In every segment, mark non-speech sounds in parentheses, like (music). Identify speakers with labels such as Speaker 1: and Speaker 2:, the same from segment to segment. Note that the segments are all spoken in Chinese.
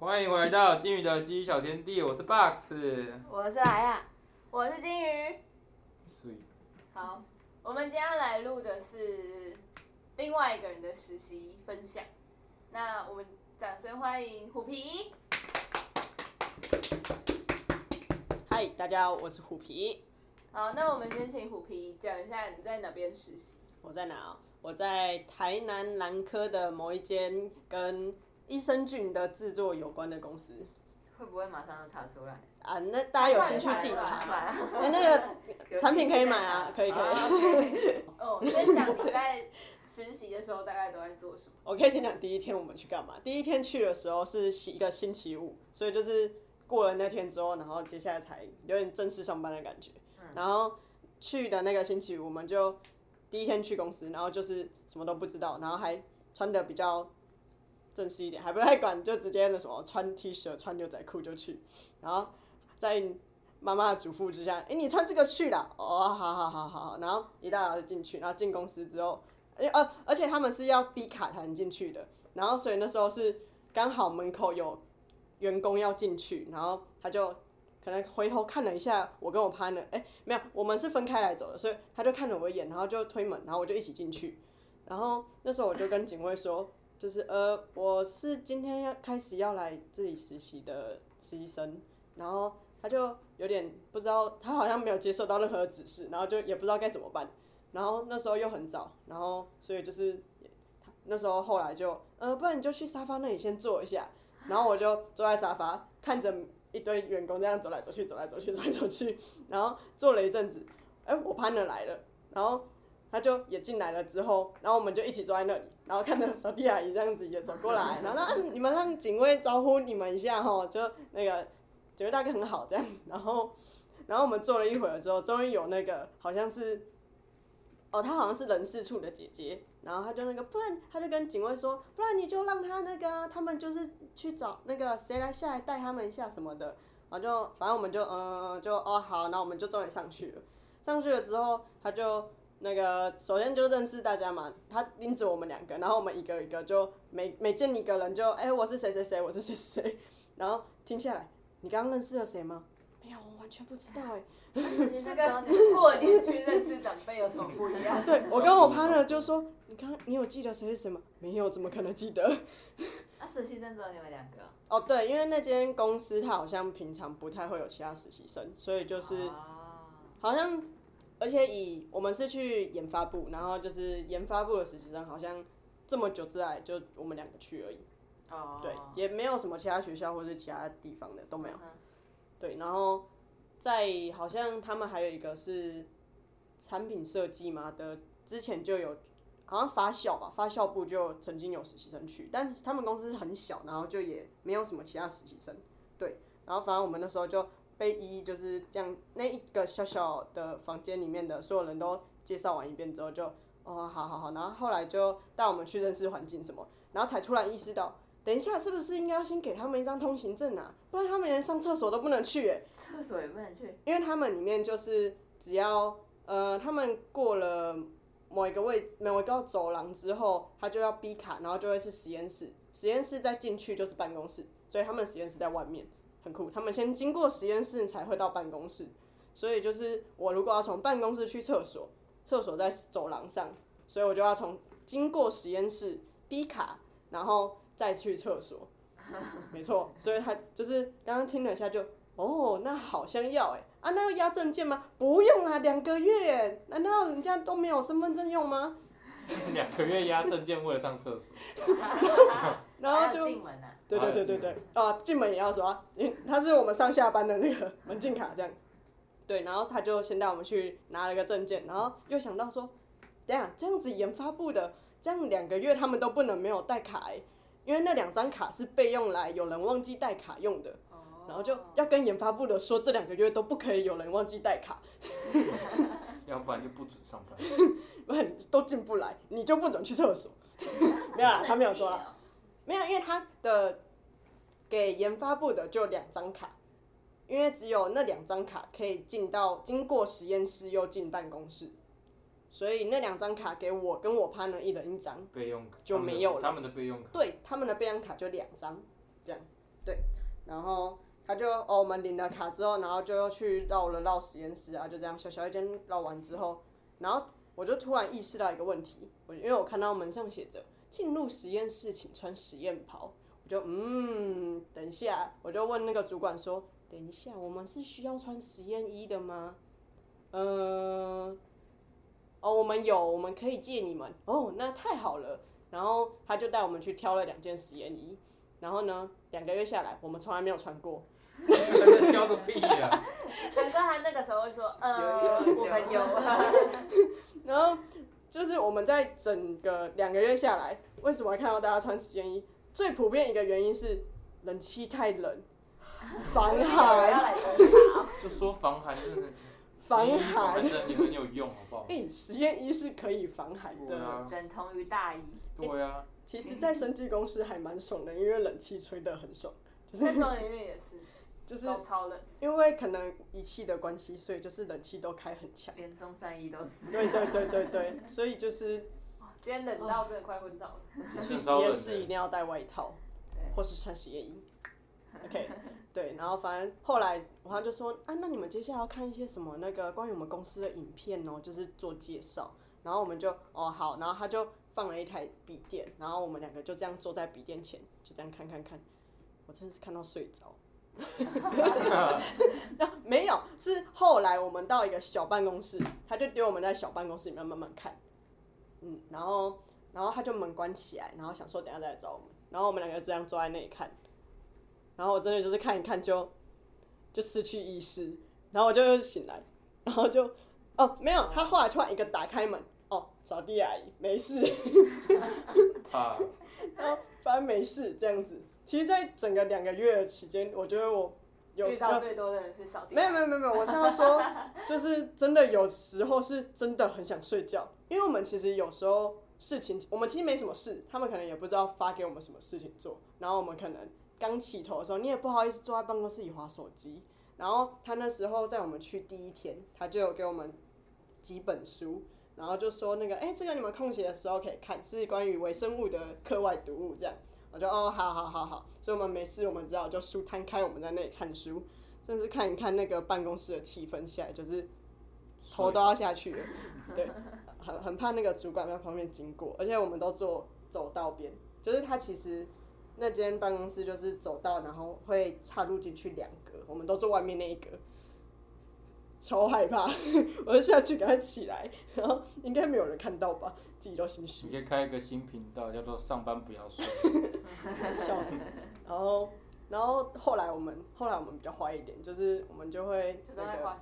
Speaker 1: 欢迎回到金鱼的记忆小天地，我是 Box。
Speaker 2: 我是来呀，我是金鱼。
Speaker 1: 是
Speaker 2: 好，我们今天要来录的是另外一个人的实习分享。那我们掌声欢迎虎皮。
Speaker 3: 嗨，大家好，我是虎皮。
Speaker 2: 好，那我们先请虎皮讲一下你在哪边实习。
Speaker 3: 我在哪啊？我在台南南科的某一间跟益生菌的制作有关的公司
Speaker 2: 会不会马上就查出来？
Speaker 3: 啊。那大家有兴趣自己查。
Speaker 2: 嘛。
Speaker 3: 哎，那个 (laughs) 产品可以买啊，可以可以。
Speaker 2: 哦，(laughs) 先讲你在实习的时候大概都在做什么？
Speaker 3: 我可以先讲第一天我们去干嘛。第一天去的时候是一个星期五，所以就是过了那天之后，然后接下来才有点正式上班的感觉。然后去的那个星期五，我们就。第一天去公司，然后就是什么都不知道，然后还穿的比较正式一点，还不太管，就直接那什么穿 T 恤、穿牛仔裤就去，然后在妈妈的嘱咐之下，哎，你穿这个去了，哦，好好好好好，然后一大早就进去，然后进公司之后，哎呃，而且他们是要逼卡才能进去的，然后所以那时候是刚好门口有员工要进去，然后他就。可能回头看了一下我跟我 partner，哎，没有，我们是分开来走的，所以他就看了我一眼，然后就推门，然后我就一起进去。然后那时候我就跟警卫说，就是呃，我是今天要开始要来这里实习的实习生。然后他就有点不知道，他好像没有接受到任何指示，然后就也不知道该怎么办。然后那时候又很早，然后所以就是那时候后来就呃，不然你就去沙发那里先坐一下。然后我就坐在沙发看着。一堆员工这样走来走去，走来走去，走来走去，然后坐了一阵子，哎，我潘德来了，然后他就也进来了之后，然后我们就一起坐在那里，然后看着扫地阿姨这样子也走过来，然后那你们让警卫招呼你们一下哈，就那个警卫大哥很好这样，然后 (laughs) 然后我们坐了一会儿之后，终于有那个好像是。哦，他好像是人事处的姐姐，然后他就那个，不然他就跟警卫说，不然你就让他那个，他们就是去找那个谁来下来带他们一下什么的，然后就反正我们就嗯就哦好，那我们就终于上去了。上去了之后，他就那个首先就认识大家嘛，他拎着我们两个，然后我们一个一个就每每见一个人就哎我是谁谁谁，我是谁谁，(laughs) 然后听下来，你刚刚认识了谁吗？没有，我完全不知道哎。
Speaker 2: 这个过年去认识长辈有什么不一样？(laughs)
Speaker 3: 对我跟我 partner 就说，你刚你有记得谁是谁吗？没有，怎么可能记得？
Speaker 2: 那 (laughs) 实习生只有你们两个？
Speaker 3: 哦，对，因为那间公司他好像平常不太会有其他实习生，所以就是好像，而且以我们是去研发部，然后就是研发部的实习生，好像这么久之来就我们两个去而已。哦。对，也没有什么其他学校或者其他地方的都没有。对，然后。在好像他们还有一个是产品设计嘛的，之前就有好像发小吧，发酵部就曾经有实习生去，但他们公司很小，然后就也没有什么其他实习生，对，然后反正我们那时候就被一一就是这样那一个小小的房间里面的所有人都介绍完一遍之后就哦好好好，然后后来就带我们去认识环境什么，然后才突然意识到。等一下，是不是应该要先给他们一张通行证啊？不然他们连上厕所都不能去诶。
Speaker 2: 厕所也不能去。
Speaker 3: 因为他们里面就是只要呃，他们过了某一个位置某一个走廊之后，他就要逼卡，然后就会是实验室。实验室再进去就是办公室，所以他们实验室在外面，很酷。他们先经过实验室才会到办公室，所以就是我如果要从办公室去厕所，厕所在走廊上，所以我就要从经过实验室 B 卡，然后。再去厕所，(laughs) 没错，所以他就是刚刚听了一下，就哦，那好像要哎啊，那要压证件吗？不用啊，两个月，难道人家都没有身份证用吗？(laughs)
Speaker 1: 两个月压证件为了上厕所，(laughs)
Speaker 2: 然后就
Speaker 3: 对对对对对。啊，进门也要刷，因 (laughs) 为他是我们上下班的那个门禁卡这样，对，然后他就先带我们去拿了个证件，然后又想到说，等下这样子研发部的这样两个月他们都不能没有带卡哎。因为那两张卡是备用来有人忘记带卡用的，然后就要跟研发部的说这两个月都不可以有人忘记带卡，(laughs)
Speaker 1: 要不然就不准上班，(laughs)
Speaker 3: 不然都进不来，你就不准去厕所。没有，他没有说，没有，因为他的给研发部的就两张卡，因为只有那两张卡可以进到经过实验室又进办公室。所以那两张卡给我跟我 partner 一人一张，
Speaker 1: 备用卡
Speaker 3: 就没有了。
Speaker 1: 他们的备用卡，
Speaker 3: 对，他们的备用卡就两张，这样。对，然后他就哦，我们领了卡之后，然后就去绕了绕实验室啊，就这样小小一间绕完之后，然后我就突然意识到一个问题，我因为我看到门上写着进入实验室请穿实验袍，我就嗯，等一下，我就问那个主管说，等一下，我们是需要穿实验衣的吗？嗯、哦，我们有，我们可以借你们。哦，那太好了。然后他就带我们去挑了两件实验衣，然后呢，两个月下来，我们从来没有穿过。
Speaker 1: 真教个屁呀！(laughs)
Speaker 2: 难怪他那个时候会说，呃，
Speaker 4: 有有
Speaker 2: 我们有，(laughs)
Speaker 3: 然后就是我们在整个两个月下来，为什么会看到大家穿实验衣？最普遍一个原因是冷气太冷，(laughs) 防寒。(laughs)
Speaker 1: 就说防寒真的，
Speaker 3: 防
Speaker 1: 防
Speaker 3: 寒
Speaker 1: 寒真的很有用，好不好？
Speaker 3: 哎、实验衣是可以防寒的。
Speaker 1: 啊，
Speaker 4: 等同于大衣，
Speaker 1: 对啊，
Speaker 3: 其实，在生技公司还蛮爽的，因为冷气吹得很爽，就是
Speaker 2: 在院也是，(laughs)
Speaker 3: 就是
Speaker 2: 都超冷。
Speaker 3: 因为可能仪器的关系，所以就是冷气都开很强。
Speaker 4: 连中山衣都是。
Speaker 3: 对对对对对，所以就是
Speaker 2: 哇今天冷到真的快昏倒了。
Speaker 3: 去实验室一。定要带外套，或是穿实验衣。OK，对，然后反正后来我他就说啊，那你们接下来要看一些什么那个关于我们公司的影片哦，就是做介绍。然后我们就哦好，然后他就放了一台笔电，然后我们两个就这样坐在笔电前，就这样看看看。我真的是看到睡着。啊 (laughs) (laughs) 没有，是后来我们到一个小办公室，他就丢我们在小办公室里面慢慢看，嗯，然后然后他就门关起来，然后想说等下再来找我们，然后我们两个这样坐在那里看，然后我真的就是看一看就就失去意识，然后我就又醒来，然后就哦没有，他后来突然一个打开门，哦扫地阿姨没事，
Speaker 1: 啊 (laughs)
Speaker 3: 然后反正没事这样子。其实，在整个两个月的期间，我觉得我有
Speaker 2: 遇到最多的人是扫地。
Speaker 3: 没有没有没有没有，我是要说，就是真的有时候是真的很想睡觉，因为我们其实有时候事情，我们其实没什么事，他们可能也不知道发给我们什么事情做，然后我们可能刚起头的时候，你也不好意思坐在办公室里划手机，然后他那时候在我们去第一天，他就有给我们几本书。然后就说那个，哎、这个你们空闲的时候可以看，是关于微生物的课外读物，这样，我就哦，好好好好，所以我们没事，我们只好就书摊开，我们在那里看书，真是看一看那个办公室的气氛下来，就是头都要下去了，对，很很怕那个主管在旁边经过，而且我们都坐走道边，就是他其实那间办公室就是走道，然后会插入进去两格，我们都坐外面那一格，超害怕，(laughs) 我就下去赶快起来，然后应该没有人看到吧，自己都心虚
Speaker 1: 你。可以开一个新频道，叫做“上班不要睡 (laughs)
Speaker 3: 笑死。然后，然后后来我们后来我们比较坏一点，就是我们就会那个。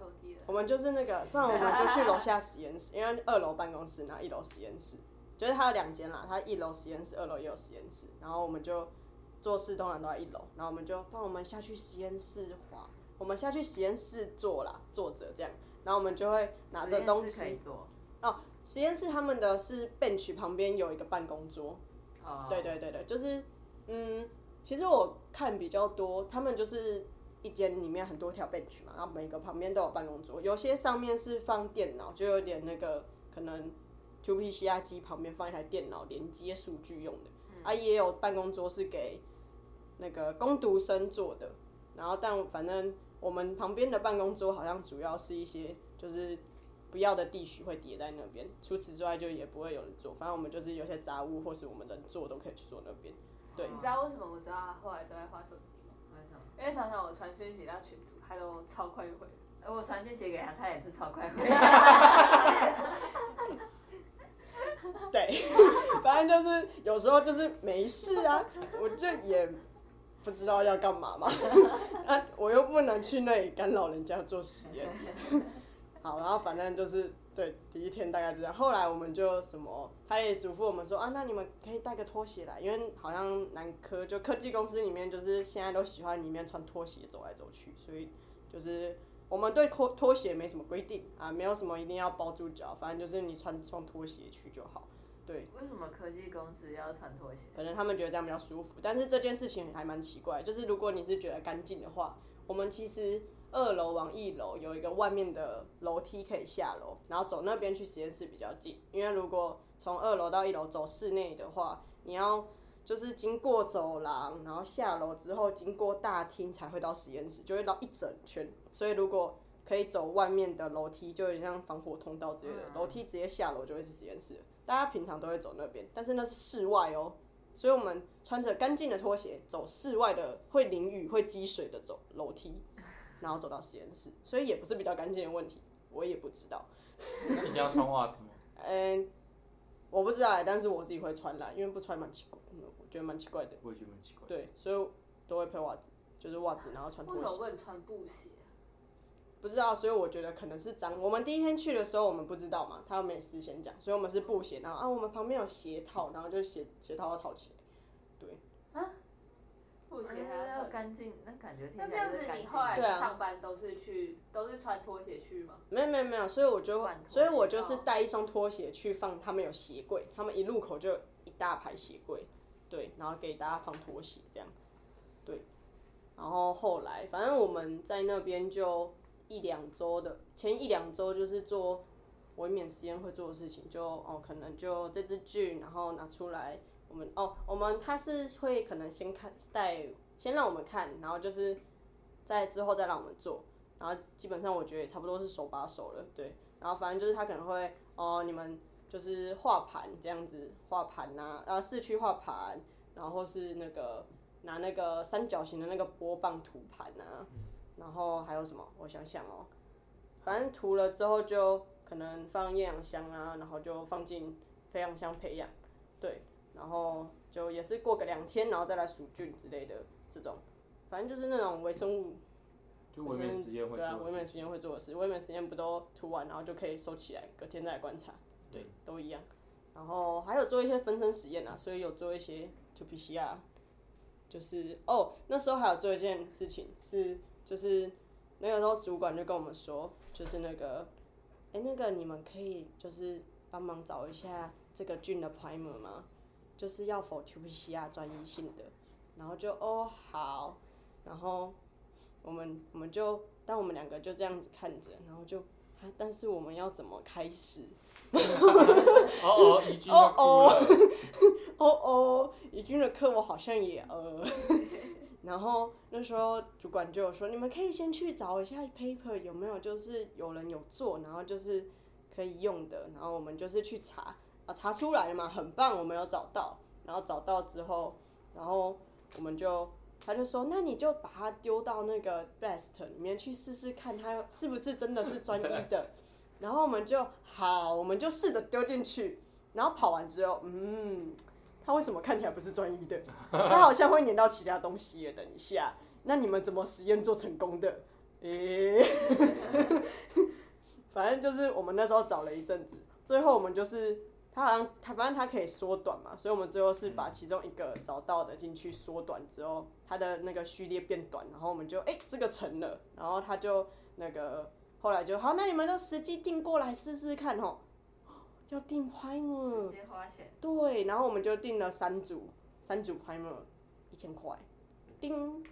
Speaker 3: 我们就是那个，不然我们就去楼下实验室，因为二楼办公室，然后一楼实验室，就是它有两间啦，它一楼实验室，二楼也有实验室，然后我们就做事通常都在一楼，然后我们就帮我们下去实验室滑，我们下去实验室坐啦，坐着这样，然后我们就会拿着东
Speaker 4: 实验室可以
Speaker 3: 西，
Speaker 4: 做。
Speaker 3: 实验室他们的是 bench 旁边有一个办公桌，
Speaker 4: 哦
Speaker 3: 对对对对，就是嗯，其实我看比较多，他们就是一间里面很多条 bench 嘛，然后每个旁边都有办公桌，有些上面是放电脑，就有点那个可能 Two PCR 机旁边放一台电脑连接数据用的，啊，也有办公桌是给那个工读生做的，然后但反正我们旁边的办公桌好像主要是一些就是。不要的地区会叠在那边，除此之外就也不会有人做。反正我们就是有些杂物或是我们能做都可以去做那边。对
Speaker 2: 你知道为什么我知道他后来都在划手机吗？
Speaker 4: 为什么？
Speaker 2: 因为常常我传讯息到群组，他都超快回。
Speaker 4: 而我传讯息给他，他也是超快回。
Speaker 3: 对，(laughs) 反正就是有时候就是没事啊，我就也不知道要干嘛嘛，(laughs) 啊，我又不能去那里干扰人家做实验。好，然后反正就是对第一天大概就这样，后来我们就什么，他也嘱咐我们说啊，那你们可以带个拖鞋来，因为好像南科就科技公司里面就是现在都喜欢里面穿拖鞋走来走去，所以就是我们对拖拖鞋没什么规定啊，没有什么一定要包住脚，反正就是你穿双拖鞋去就好。对，
Speaker 4: 为什么科技公司要穿拖鞋？
Speaker 3: 可能他们觉得这样比较舒服，但是这件事情还蛮奇怪，就是如果你是觉得干净的话，我们其实二楼往一楼有一个外面的楼梯可以下楼，然后走那边去实验室比较近，因为如果从二楼到一楼走室内的话，你要就是经过走廊，然后下楼之后经过大厅才会到实验室，就会绕一整圈。所以如果可以走外面的楼梯，就有点像防火通道之类的，楼梯直接下楼就会是实验室。大家平常都会走那边，但是那是室外哦，所以我们穿着干净的拖鞋走室外的会淋雨、会积水的走楼梯，然后走到实验室，所以也不是比较干净的问题，我也不知道。
Speaker 1: 那一定要穿袜子吗？(laughs)
Speaker 3: 嗯，我不知道欸，但是我自己会穿啦，因为不穿蛮奇怪，嗯我觉得蛮奇怪的。
Speaker 1: 我也觉得蛮奇怪。
Speaker 3: 对，所以都会配袜子，就是袜子，然后穿拖鞋。
Speaker 2: 为什么不能穿布鞋？
Speaker 3: 不知道，所以我觉得可能是脏。我们第一天去的时候，我们不知道嘛，他们没事先讲，所以我们是布鞋，然后啊，我们旁边有鞋套，然后就鞋鞋套要套起来。对，
Speaker 2: 布
Speaker 4: 干净，那感觉听起
Speaker 2: 那这样子
Speaker 4: 来就干净
Speaker 2: 你后来
Speaker 3: 对啊。
Speaker 2: 上班都是去都是穿拖鞋去吗？
Speaker 3: 没有没有没有，所以我就
Speaker 4: 换拖鞋
Speaker 3: 所以我就是带一双拖鞋去放，他们有鞋柜，他们一入口就有一大排鞋柜，对，然后给大家放拖鞋这样，对，然后后来反正我们在那边就一两周的，前一两周就是做微免实验会做的事情，就哦可能就这支剧，然后拿出来，我们哦我们他是会可能先看带先让我们看，然后就是在之后再让我们做。然后基本上我觉得也差不多是手把手了，对。然后反正就是他可能会哦，你们就是画盘这样子，画盘呐、呃，市区画盘，然后是那个拿那个三角形的那个波棒涂盘啊，然后还有什么？我想想哦，反正涂了之后就可能放厌氧箱啊，然后就放进培养箱培养，对，然后就也是过个两天，然后再来数菌之类的这种，反正就是那种微生物
Speaker 1: 就微免实验会
Speaker 3: 对啊，
Speaker 1: 做的事
Speaker 3: 微美实验会做的事，微美实验不都涂完然后就可以收起来，隔天再来观察，对，都一样。然后还有做一些分身实验啊，所以有做一些 to PCR，就是哦，那时候还有做一件事情是，就是那个时候主管就跟我们说，就是那个，哎、那个你们可以就是帮忙找一下这个菌的 primer 吗？就是要否 to PCR 专一性的，然后就哦好，然后。我们我们就，但我们两个就这样子看着，然后就，啊，但是我们要怎么开始？
Speaker 1: 哦 (laughs) 哦，怡君要哭了。
Speaker 3: 哦 (laughs) 哦，怡君的课我好像也呃，(laughs) 然后那时候主管就有说，你们可以先去找一下 paper 有没有，就是有人有做，然后就是可以用的，然后我们就是去查，啊，查出来了嘛，很棒，我们有找到，然后找到之后，然后我们就。他就说：“那你就把它丢到那个 Best 里面去试试看，它是不是真的是专一的。(laughs) ”然后我们就好，我们就试着丢进去，然后跑完之后，嗯，它为什么看起来不是专一的？它好像会粘到其他东西耶。等一下，那你们怎么实验做成功的？诶、(laughs) 反正就是我们那时候找了一阵子，最后我们就是它好像它反正它可以缩短嘛，所以我们最后是把其中一个找到的进去缩短之后，它的那个序列变短，然后我们就诶、这个成了，然后他就那个后来就好，那你们就实际订过来试试看吼，要订 primer，
Speaker 4: 直接花钱，
Speaker 3: 对，然后我们就订了三组，三组 primer 一千块，叮，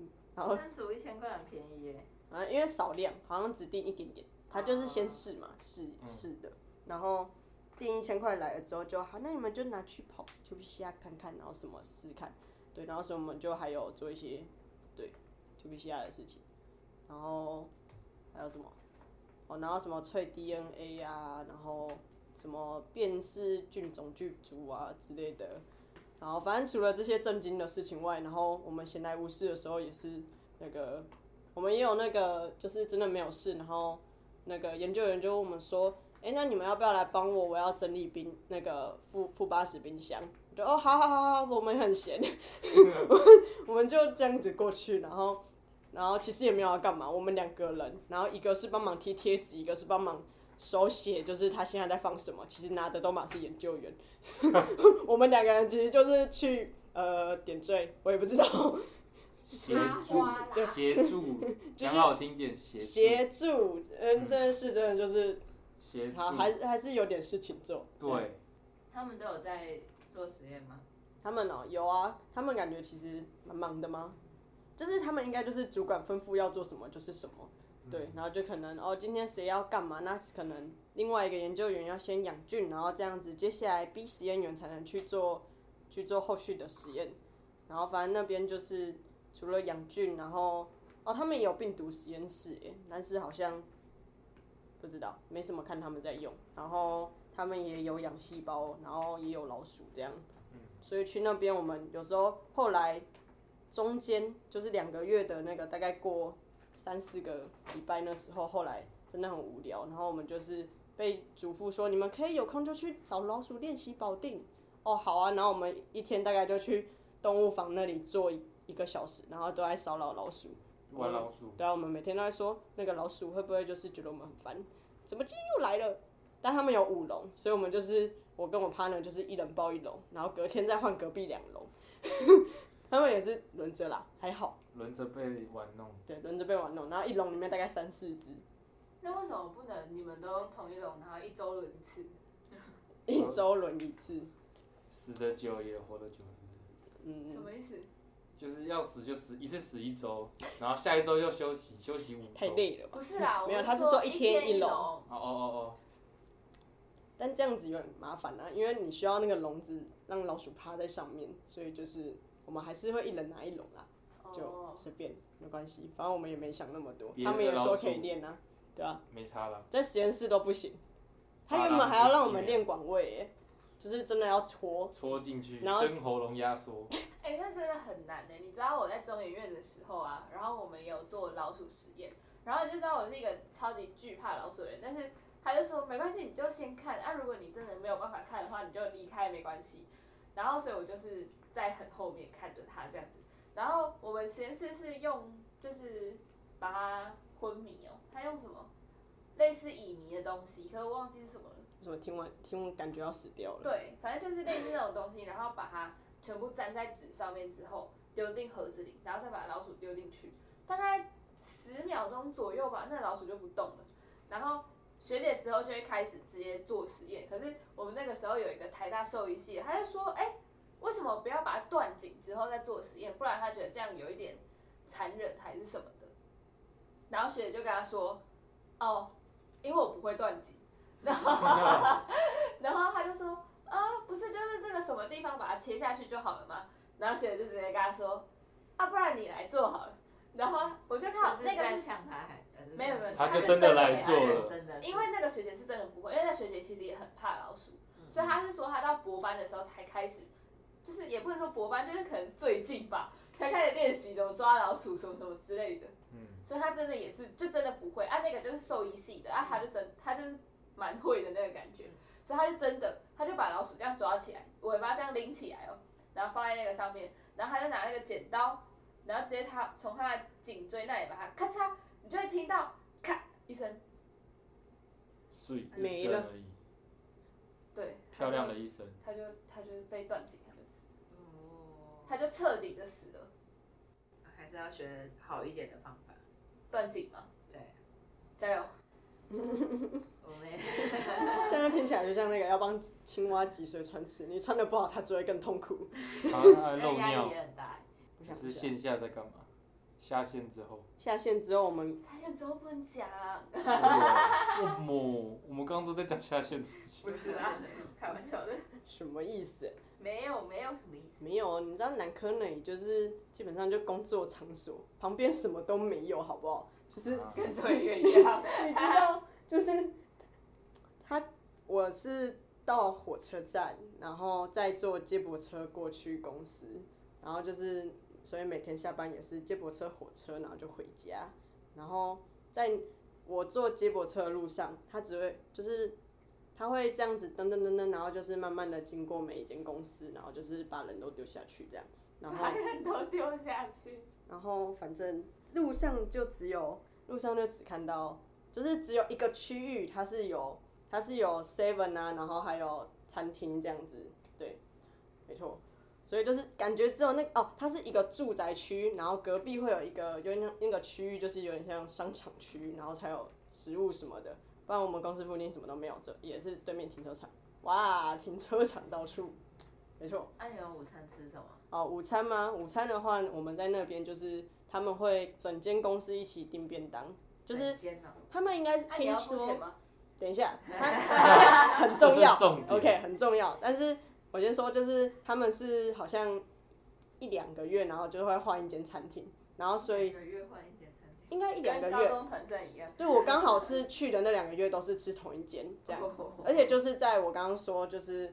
Speaker 3: 嗯然后
Speaker 4: 三组一千块很便宜耶。
Speaker 3: 啊，因为少量，好像只订一点点，他就是先试嘛，试试的，然后订一千块来了之后就好，那你们就拿去跑 Q P C R 看看，然后什么试看，对，然后所以我们就还有做一些对 Q P C R 的事情，然后还有什么？哦，然后什么萃 D N A 啊，然后什么辨识菌种剧组啊之类的，然后反正除了这些震惊的事情外，然后我们闲来无事的时候也是那个，我们也有那个就是真的没有事，然后那个研究员就问我们说，哎、那你们要不要来帮我？我要整理冰那个负负八十冰箱。我就哦，好好好好，我们很闲，(laughs) 我们就这样子过去，然后然后其实也没有要干嘛，我们两个人，然后一个是帮忙贴贴纸，一个是帮忙手写，就是他现在在放什么，其实拿的都满是研究员。(laughs) 我们两个人其实就是去呃点缀，我也不知道
Speaker 1: 协助协助，讲好听点协助
Speaker 3: 协助，嗯，这件事真的就是
Speaker 1: 协助
Speaker 3: 好，还还是有点事情做。
Speaker 1: 对，
Speaker 4: 他们都有在做实验吗？
Speaker 3: 他们哦、有啊，他们感觉其实蛮忙的吗？就是他们应该就是主管吩咐要做什么就是什么，对，然后就可能哦，今天谁要干嘛，那可能另外一个研究员要先养菌，然后这样子，接下来 B 实验员才能去做去做后续的实验。然后反正那边就是除了养菌，然后哦，他们也有病毒实验室耶，但是好像不知道，没什么看他们在用。然后他们也有养细胞，然后也有老鼠这样。所以去那边，我们有时候后来中间就是两个月的那个，大概过三四个礼拜那时候，后来真的很无聊，然后我们就是被嘱咐说，你们可以有空就去找老鼠练习保定。哦，好啊，然后我们一天大概就去动物房那里坐一一个小时，然后都在骚扰老鼠。
Speaker 1: 玩老鼠，
Speaker 3: 对啊，我们每天都在说那个老鼠会不会就是觉得我们很烦，怎么今天又来了？但他们有五笼，所以我们就是我跟我 partner 就是一人抱一笼，然后隔天再换隔壁两笼。(laughs) 他们也是轮着啦，还好，
Speaker 1: 轮着被玩弄。
Speaker 3: 对，轮着被玩弄，然后一笼里面大概三四只，
Speaker 2: 那为什么不能你们都用同一笼，然后一周轮一次？(laughs)
Speaker 3: 一周轮一次。
Speaker 1: 死的久也活得久，是不是？
Speaker 3: 嗯，
Speaker 2: 什么意思？
Speaker 1: 就是要死就死，一次死一周，然后下一周又休息，休息五周。
Speaker 3: 太累了吧？
Speaker 2: 不是啦，(laughs)
Speaker 3: 没有他是说一
Speaker 2: 说一一
Speaker 3: 天一笼
Speaker 1: 哦哦哦哦
Speaker 3: 但这样子有点麻烦啊，因为你需要那个笼子让老鼠趴在上面，所以就是我们还是会一人拿一笼啦，就
Speaker 2: 哦，
Speaker 3: 随便没关系，反正我们也没想那么多，他们也说可以练啊，对啊，
Speaker 1: 哦，没差了。
Speaker 3: 在实验室都不行，他
Speaker 1: 啊
Speaker 3: 原本还要让我们练广位耶，就是真的要戳，
Speaker 1: 戳进去，
Speaker 3: 然后
Speaker 1: 生喉咙压缩。(laughs)
Speaker 2: 哎、那真的很难的。你知道我在中研院的时候啊，然后我们也有做老鼠实验，然后你就知道我是一个超级惧怕老鼠的人，但是他就说没关系，你就先看啊，如果你真的没有办法看的话，你就离开没关系。然后所以我就是在很后面看着他这样子，然后我们实验室是用就是把它昏迷哦，他用什么类似乙醚的东西，可是我忘记是什么了。
Speaker 3: 怎么听完听完感觉要死掉了，
Speaker 2: 对，反正就是类似那种东西，然后把它全部粘在纸上面之后，丢进盒子里，然后再把老鼠丢进去，大概十秒钟左右吧，那老鼠就不动了。然后学姐之后就会开始直接做实验，可是我们那个时候有一个台大兽医系，他就说，哎、为什么不要把它断颈之后再做实验？不然他觉得这样有一点残忍还是什么的。然后学姐就跟他说，哦，因为我不会断颈。然后，然后他就说，啊，不是，就是这个什么地方把它切下去就好了嘛。然后学姐就直接跟他说，啊，不然你来做好了。然后我就看那个是，
Speaker 4: 呛他还，还是
Speaker 2: 没有没有
Speaker 1: 他
Speaker 2: 他
Speaker 1: 就是真的来做了。
Speaker 4: 真的，
Speaker 2: 因为那个学姐是真的不会，因为那学姐其实也很怕老鼠，
Speaker 4: 嗯
Speaker 2: 所以他是说他到博班的时候才开始，就是也不能说博班，就是可能最近吧，才开始练习怎么抓老鼠什么什么之类的。
Speaker 1: 嗯，
Speaker 2: 所以他真的也是，就真的不会啊。那个就是兽医系的啊，他就真他就是蛮会的那个感觉，所以他就真的，他就把老鼠这样抓起来，尾巴这样拎起来哦，然后放在那个上面，然后他就拿那个剪刀，然后直接他从他的颈椎那里把它咔嚓，你就会听到咔一声，
Speaker 1: 碎
Speaker 3: 没了。
Speaker 1: 而已，
Speaker 2: 对，
Speaker 1: 漂亮的
Speaker 2: 他就
Speaker 1: 一生。
Speaker 2: 他就他就被断颈，他就死，
Speaker 4: 哦，
Speaker 2: 他就彻底的死了，
Speaker 4: 还是要学好一点的方法。
Speaker 2: 断颈嘛，
Speaker 4: 对，
Speaker 2: 加油。(laughs)
Speaker 4: 我们也 (laughs)
Speaker 3: 这样听起来就像那个要帮青蛙挤水穿刺，你穿的不好，它只会更痛苦。
Speaker 1: 然后他还漏
Speaker 4: 压力
Speaker 1: 尿，
Speaker 4: 也很大。
Speaker 3: 不想想
Speaker 1: 是线下在干嘛？下线之后，
Speaker 3: 下线之后，我们
Speaker 2: 下线之后不能讲，(laughs)
Speaker 1: 我么？我们刚刚都在讲下线的事情。
Speaker 2: 不是啊，开玩笑的，
Speaker 3: 什么意思？
Speaker 2: 没有没有什么意思。
Speaker 3: 没有，你知道南科那里就是基本上就工作场所，旁边什么都没有，好不好？就是
Speaker 1: 啊
Speaker 2: 跟中医院一样。(laughs)
Speaker 3: 你知道，就是他，我是到火车站，然后再坐接驳车过去公司，然后就是，所以每天下班也是接驳车、火车，然后就回家。然后在我坐接驳车的路上，他只会就是他会这样子噔噔噔噔，然后就是慢慢的经过每一间公司，然后就是把人都丢下去这样，然后
Speaker 2: 把人都丢下去。(laughs)
Speaker 3: 然后反正路上就只有路上就只看到，就是只有一个区域，它是有它是有 seven 啊，然后还有餐厅这样子，对，没错。所以就是感觉只有那哦，它是一个住宅区，然后隔壁会有一个有点那个区域，就是有点像商场区，然后才有食物什么的。不然我们公司附近什么都没有，这也是对面停车场。哇，停车场到处，没错。
Speaker 4: 那你们午餐吃什么？
Speaker 3: 哦，午餐吗？午餐的话，我们在那边就是他们会整间公司一起订便当，就是他们应该是听说，
Speaker 2: 吗？
Speaker 3: 等一下，(laughs) 他 (laughs) 很重要
Speaker 1: 重点
Speaker 3: ，OK，很重要。但是我先说，就是他们是好像一两个月，然后就会换一间餐厅，然后所以
Speaker 4: 一个月换一间餐厅，
Speaker 3: 应该一两个
Speaker 2: 跟高
Speaker 3: 月。
Speaker 2: 中团战一样。
Speaker 3: 对我刚好是去的那两个月都是吃同一间这样，而且就是在我刚刚说就是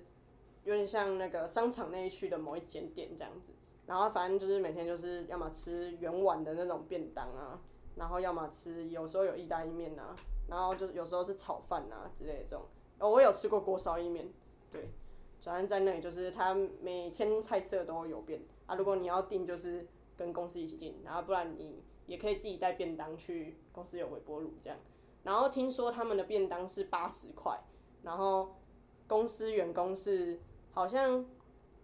Speaker 3: 有点像那个商场那一区的某一间店这样子，然后反正就是每天就是要么吃圆碗的那种便当啊，然后要么吃有时候有意大利面啊，然后就是有时候是炒饭啊之类的这种。哦，我有吃过锅烧意面，对，反正在那里就是它每天菜色都有变啊。如果你要订，就是跟公司一起订，然后不然你也可以自己带便当去公司有微波炉这样。然后听说他们的便当是八十块，然后公司员工是好像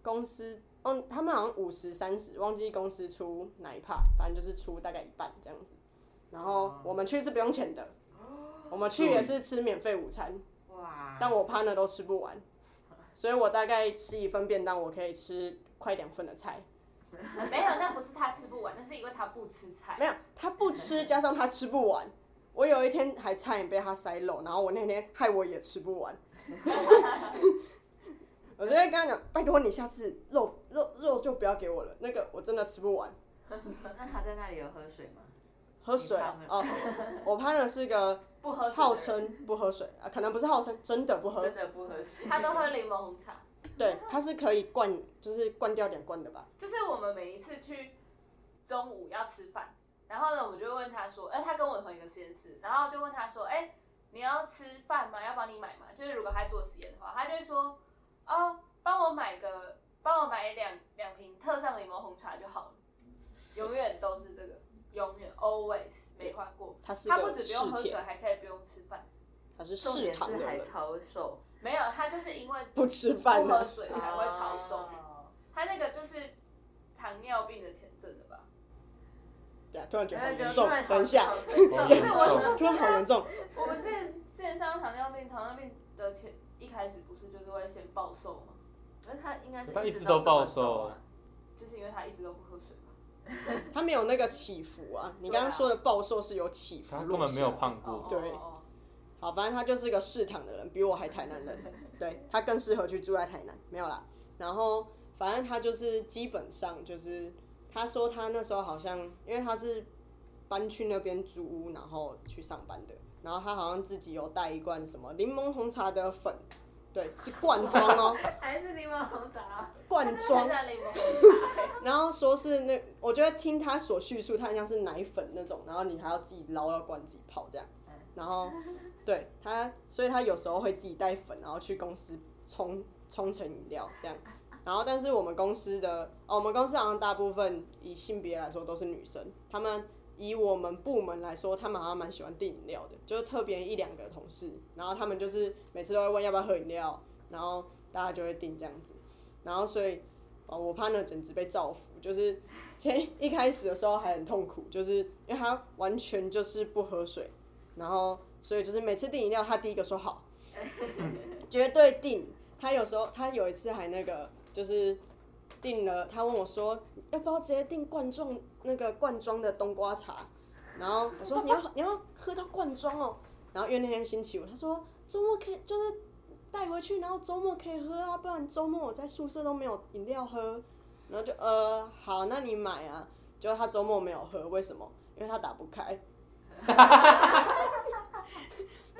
Speaker 3: 公司哦，他们好像五十三十，忘记公司出哪一 part，反正就是出大概一半这样子。然后我们去是不用钱的，我们去也是吃免费午餐，
Speaker 4: 哇，
Speaker 3: 但我 partner 都吃不完，所以我大概吃一份便当，我可以吃快两份的菜。(laughs)
Speaker 2: 没有，那不是他吃不完，那是因为他不吃菜。
Speaker 3: 没有，他不吃，加上他吃不完。我有一天还差点被他塞漏，然后我那天害我也吃不完。(laughs) 我直接跟他讲，拜托你下次肉肉肉就不要给我了，那个我真的吃不完。(laughs)
Speaker 4: 那他在那里有喝水吗？
Speaker 3: 喝水啊哦，我 partner 是个
Speaker 2: 不喝水
Speaker 3: 号称不喝水啊，可能不是号称，真的不喝
Speaker 4: 真。的不喝水。
Speaker 2: 他都喝柠檬红茶。
Speaker 3: 对，他是可以灌，就是灌掉两罐的吧。
Speaker 2: 就是我们每一次去中午要吃饭，然后呢，我就问他说，哎、他跟我同一个实验室，然后就问他说，哎、你要吃饭吗？要帮你买吗？就是如果他做实验的话，他就会说，哦，帮我买个，帮我买两两瓶特上柠檬红茶就好了，永远都是这个，永远 always 没换过。
Speaker 3: 他
Speaker 2: 他不止不用喝水，还可以不用吃饭。
Speaker 3: 他是
Speaker 4: 重
Speaker 3: 嗜
Speaker 4: 点是还
Speaker 3: 糖的人，
Speaker 4: 超瘦，
Speaker 2: 没有，他就是因为
Speaker 3: 不吃饭
Speaker 2: 不喝。水才会超瘦。
Speaker 4: 哦
Speaker 2: 他那个就是糖尿病的前症的吧？
Speaker 3: 对啊，突然觉得好
Speaker 4: 哎
Speaker 3: 严重
Speaker 4: 突然，好
Speaker 3: 等一下，
Speaker 4: 好沉
Speaker 1: 好
Speaker 4: 重
Speaker 1: 严
Speaker 2: 是我
Speaker 1: 重
Speaker 3: 突然好严重。
Speaker 2: 我们之前之前上糖尿病，糖尿病的前一开始不是就是会先暴瘦吗？
Speaker 4: 可是他应该是
Speaker 1: 他一直
Speaker 4: 直
Speaker 1: 都暴
Speaker 4: 这么
Speaker 1: 瘦
Speaker 4: 啊。
Speaker 2: 就是因为他一直都不喝水嘛。(laughs)
Speaker 3: 他没有那个起伏啊，你刚刚说的暴瘦是有起伏，
Speaker 1: 他根本没有。胖过。
Speaker 3: 对好，反正他就是个嗜糖的人，比我还台南人，对他更适合去住在台南，没有啦。然后反正他就是基本上就是，他说他那时候好像，因为他是搬去那边租屋，然后去上班的，然后他好像自己有带一罐什么柠檬红茶的粉，对，是罐装哦，(laughs)
Speaker 4: 还是柠檬红茶，
Speaker 3: 罐装。(laughs) 然后说是那，我觉得听他所叙述，他很像是奶粉那种，然后你还要自己捞到罐自己泡这样。然后，对他，所以他有时候会自己带粉，然后去公司冲冲成饮料这样。然后，但是我们公司的哦，我们公司好像大部分以性别来说都是女生，他们以我们部门来说，他们好像蛮喜欢订饮料的，就是特别一两个同事，然后他们就是每次都会问要不要喝饮料，然后大家就会订这样子。然后所以，哦，我 partner 简直被造福，就是前一开始的时候还很痛苦，就是因为他完全就是不喝水，然后所以就是每次订饮料，他第一个说好，(laughs) 绝对订。他有时候他有一次还那个就是订了，他问我说要不要直接订罐装那个罐装的冬瓜茶，然后我说你要你要喝到罐装哦，然后因为那天星期五，他说周末可以就是带回去，然后周末可以喝啊，不然周末我在宿舍都没有饮料喝，然后就呃好，那你买啊，结果他周末没有喝，为什么？因为他打不开。(laughs)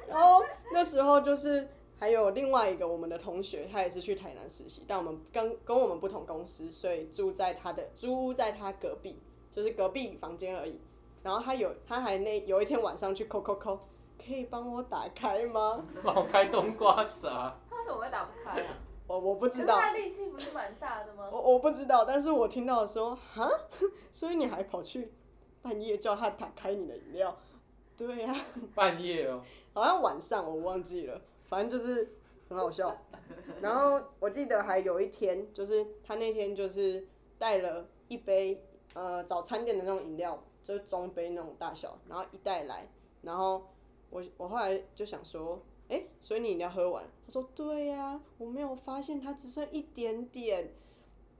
Speaker 3: 然后那时候就是还有另外一个我们的同学，他也是去台南实习，但我们跟跟我们不同公司，所以住在他的租屋在他隔壁，就是隔壁房间而已。然后他有他还那有一天晚上去抠抠抠，可以帮我打开吗？(laughs)
Speaker 1: 帮我开冬瓜茶，
Speaker 2: 他为什么会打不开啊？
Speaker 3: 我我不知道，
Speaker 2: 他力气不是蛮大的吗？
Speaker 3: 我我不知道，但是我听到的时候，哈，(laughs) 所以你还跑去半夜叫他打开你的饮料？对呀、
Speaker 1: 半夜哦，(laughs)
Speaker 3: 好像晚上我忘记了，反正就是很好笑。然后我记得还有一天，就是他那天就是带了一杯呃早餐店的那种饮料，就是中杯那种大小，然后一袋来，然后我我后来就想说，哎、所以你饮料喝完？他说对呀、我没有发现它只剩一点点，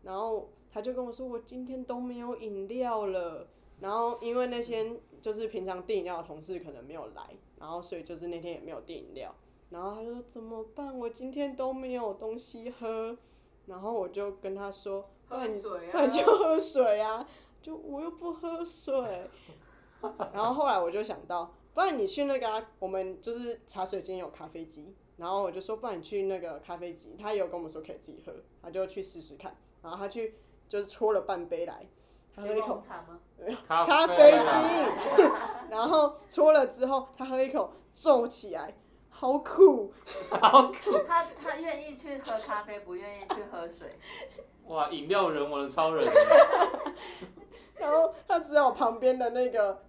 Speaker 3: 然后他就跟我说我今天都没有饮料了。然后因为那天就是平常订饮料的同事可能没有来，然后所以就是那天也没有订饮料。然后他说怎么办？我今天都没有东西喝。然后我就跟他说，不
Speaker 2: 喝水
Speaker 3: 不然就
Speaker 2: 啊，
Speaker 3: 喝水啊，就我又不喝水。(laughs) 然后后来我就想到，不然你去那个、啊、我们就是茶水间有咖啡机，然后我就说，不然你去那个咖啡机，他也有跟我们说可以自己喝，他就去试试看，然后他去就是搓了半杯来，他喝一口
Speaker 2: 茶吗？
Speaker 1: 咖
Speaker 3: 咖啡
Speaker 1: 啊
Speaker 3: 机，(laughs) 然后搓了之后，他喝一口皱起来，好苦。(laughs)
Speaker 1: 好苦
Speaker 4: 他他愿意去喝咖啡，不愿意去喝水。
Speaker 1: 哇！饮料人，我的超人，
Speaker 3: 然后他只有旁边的那个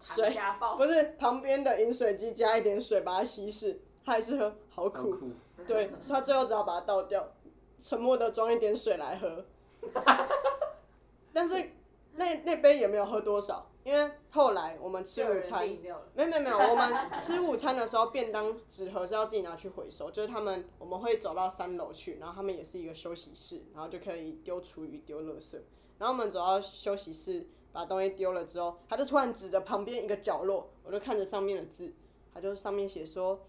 Speaker 3: 水，不是旁边的饮水机加一点水把它稀释，他还是喝，好
Speaker 1: 好
Speaker 3: 苦。对，所以他最后只好把它倒掉，沉默的装一点水来喝。(laughs) 但是那那杯也没有喝多少，因为后来我们吃午餐。没有没有没 (laughs) 有，我们吃午餐的时候，便当纸盒是要自己拿去回收，就是他们我们会走到三楼去，然后他们也是一个休息室，然后就可以丢厨余、丢垃圾。然后我们走到休息室，把东西丢了之后，他就突然指着旁边一个角落，我就看着上面的字，他就上面写说。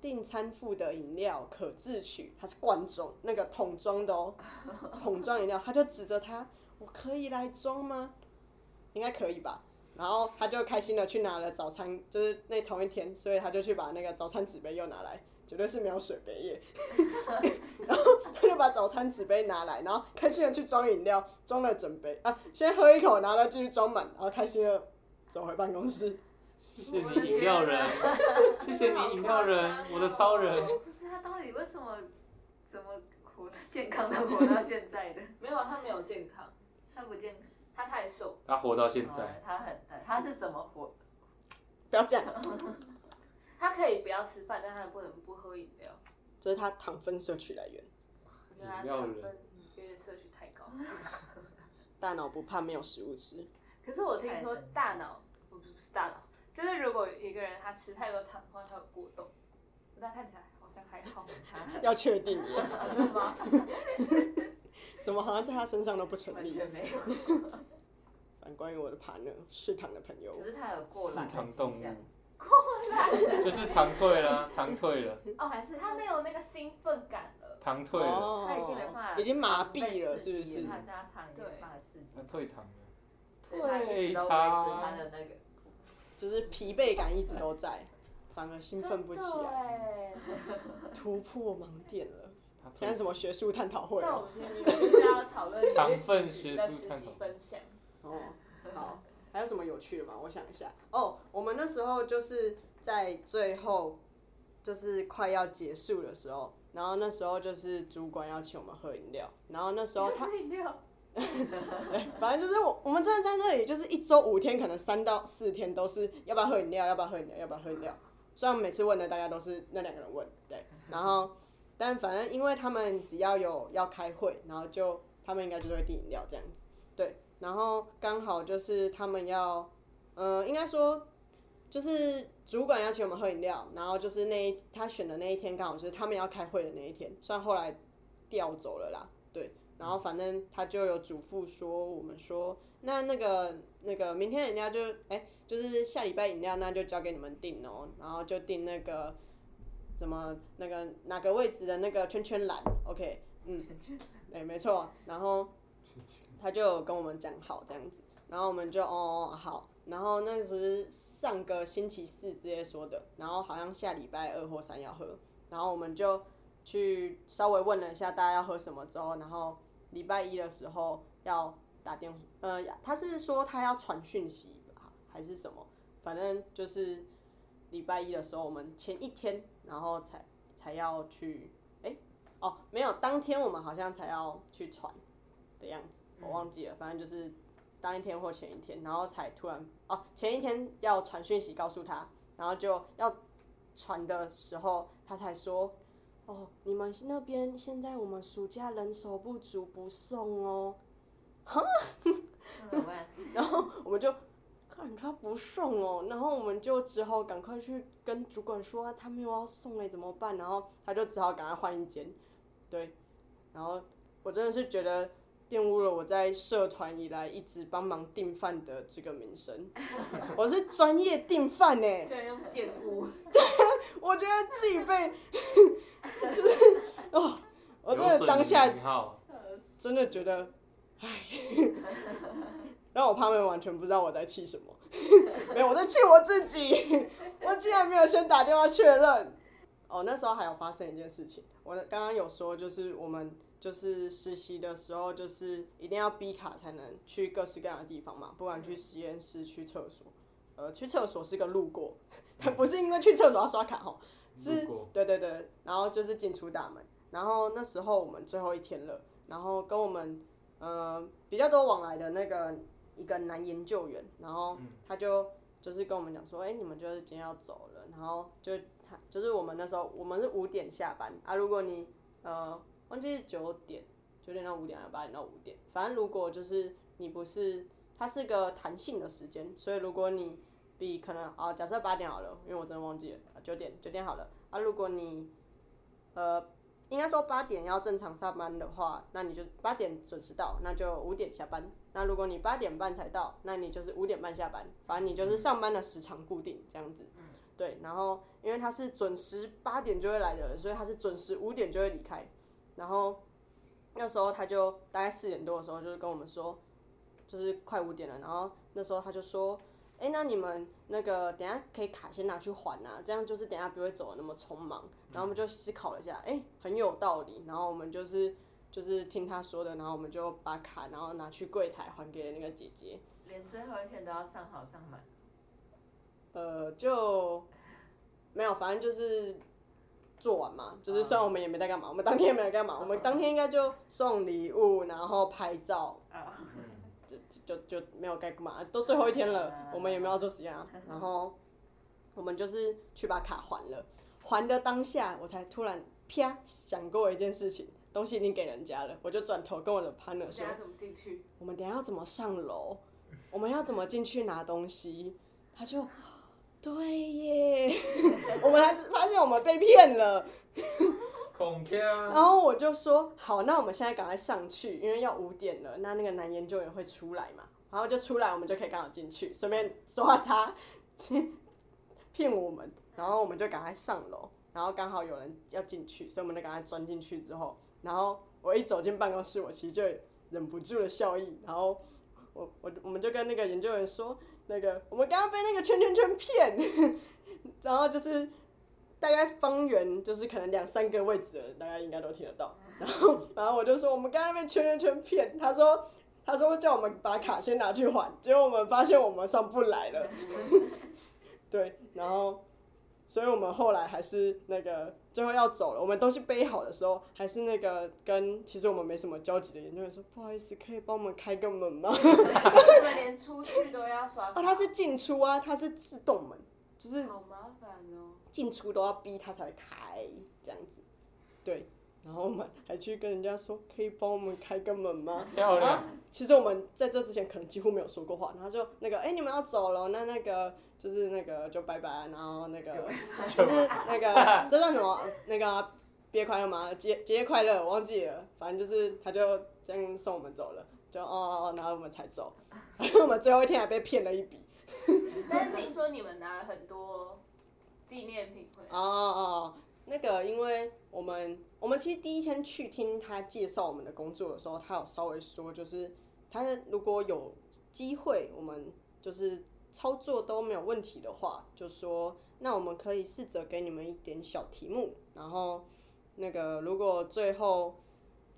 Speaker 3: 订餐附的饮料可自取，它是罐装那个桶装的哦，(laughs) 桶装饮料，他就指着它，我可以来装吗？应该可以吧。然后他就开心的去拿了早餐，就是那同一天，所以他就去把那个早餐纸杯又拿来，绝对是没有水杯耶。(laughs) 然后他就把早餐纸杯拿来，然后开心的去装饮料，装了整杯啊，先喝一口，然后再继续装满，然后开心的走回办公室。
Speaker 1: 谢谢你饮料人，谢谢你饮料人，我的超人。
Speaker 4: 不是他到底为什么怎么活得健康的活到现在的？(laughs)
Speaker 2: 没有，他没有健康，
Speaker 4: 他不健康。
Speaker 2: 他太瘦。
Speaker 1: 他活到现
Speaker 4: 哦
Speaker 1: 在，
Speaker 4: 他很他是怎么活？
Speaker 3: 不要这样，(laughs)
Speaker 2: 他可以不要吃饭，但他不能不喝饮料。
Speaker 3: 这是他糖分摄取来源。
Speaker 2: 我觉得他糖分有点摄取太高。(laughs)
Speaker 3: 大脑不怕没有食物吃，
Speaker 2: 可是我听说大脑不不是大脑，就是如果一个人他吃太多糖的话，他会过动。但看起来好像还好，
Speaker 4: 他 (laughs)
Speaker 3: 要确定
Speaker 2: 吗？(laughs)
Speaker 3: 怎么好像在他身上都不成
Speaker 4: 完
Speaker 3: 立？
Speaker 4: 全没有。
Speaker 3: 反关于我的 partner 是糖的朋友
Speaker 4: 可，是他有过
Speaker 1: 是
Speaker 4: 懒的
Speaker 1: 糖动
Speaker 4: 迹
Speaker 1: 就是糖退了，糖退了，
Speaker 2: 哦，
Speaker 4: 还是
Speaker 2: 他没有那个兴奋感了。
Speaker 1: 糖退了，
Speaker 3: 哦
Speaker 4: 他已经没办法，
Speaker 3: 已经麻痹了，是不是？
Speaker 4: 他他糖已经没办法刺激
Speaker 1: 他，退糖了，退
Speaker 4: 直都维持他。的那个。
Speaker 3: 就是疲惫感一直都在，反而兴奋不起来，
Speaker 2: 哎。
Speaker 3: 突破盲点了。现在什么学术探讨会哦？
Speaker 2: 但我们今天明明就是要讨论你
Speaker 1: 糖
Speaker 2: 的实
Speaker 1: 分学
Speaker 2: 习的实
Speaker 1: 术探讨
Speaker 2: 习分享。
Speaker 3: 哦，好，还有什么有趣的吗？我想一下。哦，我们那时候就是在最后，就是快要结束的时候，然后那时候就是主管要请我们喝饮料，然后那时候他
Speaker 2: 饮料，(laughs)
Speaker 3: 对，反正就是我我们真的在那里，就是一周五天，可能三到四天都是要不要喝饮料，要不要喝饮料，要不要喝饮料。虽然每次问的大家都是那两个人问，对，(laughs) 然后但反正因为他们只要有要开会，然后就他们应该就会订饮料这样子，对，然后刚好就是他们要，呃，应该说就是主管要请我们喝饮料，然后就是那一他选的那一天刚好就是他们要开会的那一天，虽然后来调走了啦，对。然后反正他就有嘱咐说，我们说，那那个那个明天的饮料就哎、就是下礼拜饮料那就交给你们订哦，然后就订那个什么那个哪个位置的那个圈圈栏，OK，嗯，对，没错。然后他就有跟我们讲好这样子，然后我们就哦好，然后那是上个星期四直接说的，然后好像下礼拜二或三要喝，然后我们就去稍微问了一下大家要喝什么之后，然后礼拜一的时候要打电话，呃，他是说他要传讯息吧，还是什么？反正就是礼拜一的时候，我们前一天，然后才才要去，哎、哦，没有，当天我们好像才要去传的样子，我忘记了，反正就是当一天或前一天，然后才突然，哦，前一天要传讯息告诉他，然后就要传的时候，他才说。哦，你们那边现在我们暑假人手不足，不送哦。(laughs) 然后我们就看他不送哦，然后我们就只好赶快去跟主管说、啊、他没有要送哎，怎么办？然后他就只好赶快换一间，对。然后我真的是觉得玷污了我在社团以来一直帮忙订饭的这个名声。我是专业订饭呢，
Speaker 2: 居然用玷污，
Speaker 3: 我觉得自己被 (laughs) 就是哦，我真的当下，真的觉得，唉，让我他们完全不知道我在气什么，没有，我在气我自己，我竟然没有先打电话确认。哦，那时候还有发生一件事情，我刚刚有说，就是我们就是实习的时候，就是一定要逼卡才能去各式各样的地方嘛，不管去实验室、去厕所，呃，去厕所是个路过，(laughs) 但不是因为去厕所要刷卡哦，是，对对对，然后就是进出大门，然后那时候我们最后一天了，然后跟我们呃比较多往来的那个一个男研究员，然后他就就是跟我们讲说，哎、你们就是今天要走了，然后就他就是我们那时候我们是五点下班啊，如果你呃忘记是九点，九点到五点还是八点到五点，反正如果就是你不是，它是个弹性的时间，所以如果你比可能啊，假设八点好了，因为我真的忘记了，啊九点九点好了啊，如果你呃应该说八点要正常上班的话，那你就八点准时到，那就五点下班。那如果你八点半才到，那你就是五点半下班，反正你就是上班的时长固定这样子。对，然后因为他是准时八点就会来的人，所以他是准时五点就会离开。然后那时候他就大概四点多的时候，就是跟我们说，就是快五点了。然后那时候他就说，哎、那你们那个等下可以卡先拿去还啊，这样就是等下不会走的那么匆忙。然后我们就思考了一下，哎、很有道理。然后我们就是就是听他说的，然后我们就把卡然后拿去柜台还给那个姐姐。
Speaker 4: 连最后一天都要上好上满。
Speaker 3: 呃，就没有，反正就是做完嘛。就是虽然我们也没在干嘛，我们当天也没在干嘛，我们当天应该就送礼物，然后拍照，
Speaker 4: 啊，
Speaker 3: 就就就没有该干嘛，都最后一天了，我们也没有做实验啊。然后我们就是去把卡还了，还的当下，我才突然啪想过一件事情，东西已经给人家了，我就转头跟我的 partner 说，
Speaker 2: 怎么进去？
Speaker 3: 我们等下要怎么上楼？我们要怎么进去拿东西？他就，对耶，(laughs) 我们还是发现我们被骗了。
Speaker 1: 恐吓，
Speaker 3: 然后我就说，好，那我们现在赶快上去，因为要五点了，那那个男研究员会出来嘛，然后就出来，我们就可以刚好进去，顺便抓他 (laughs) 骗我们，然后我们就赶快上楼，然后刚好有人要进去，所以我们就赶快钻进去之后，然后我一走进办公室，我其实就忍不住了笑意，然后我我我们就跟那个研究员说，那个我们刚刚被那个圈圈圈骗，(laughs) 然后就是大概方圆就是可能两三个位置的人，大家应该都听得到。然后然后我就说我们刚刚被圈圈圈骗，他说他说叫我们把卡先拿去还，结果我们发现我们上不来了。(laughs) 对，然后所以我们后来还是那个最后要走了，我们东西背好的时候，还是那个跟其实我们没什么交集的研究员说，不好意思，可以帮我们开个门吗？(laughs)
Speaker 2: 你们连出去都要刷卡？
Speaker 3: 啊，它是进出啊，它是自动门，就是
Speaker 2: 好麻烦哦。
Speaker 3: 进出都要逼它才会开这样子。对，然后我们还去跟人家说，可以帮我们开个门吗？
Speaker 1: 漂亮，
Speaker 3: 其实我们在这之前可能几乎没有说过话，然后就那个，哎、你们要走了，那那个就是那个就拜拜，然后那个就是那个 (laughs) 这算什么？那个毕业快乐吗？节节日快乐，我忘记了，反正就是他就这样送我们走了，就哦哦哦，然后我们才走，(laughs) 我们最后一天还被骗了一笔。(laughs)
Speaker 2: 但是听说你们拿了很多纪念品回来，
Speaker 3: 哦哦，那个，因为我们我们其实第一天去听他介绍我们的工作的时候，他有稍微说，就是他如果有机会，我们就是操作都没有问题的话，就说那我们可以试着给你们一点小题目，然后那个如果最后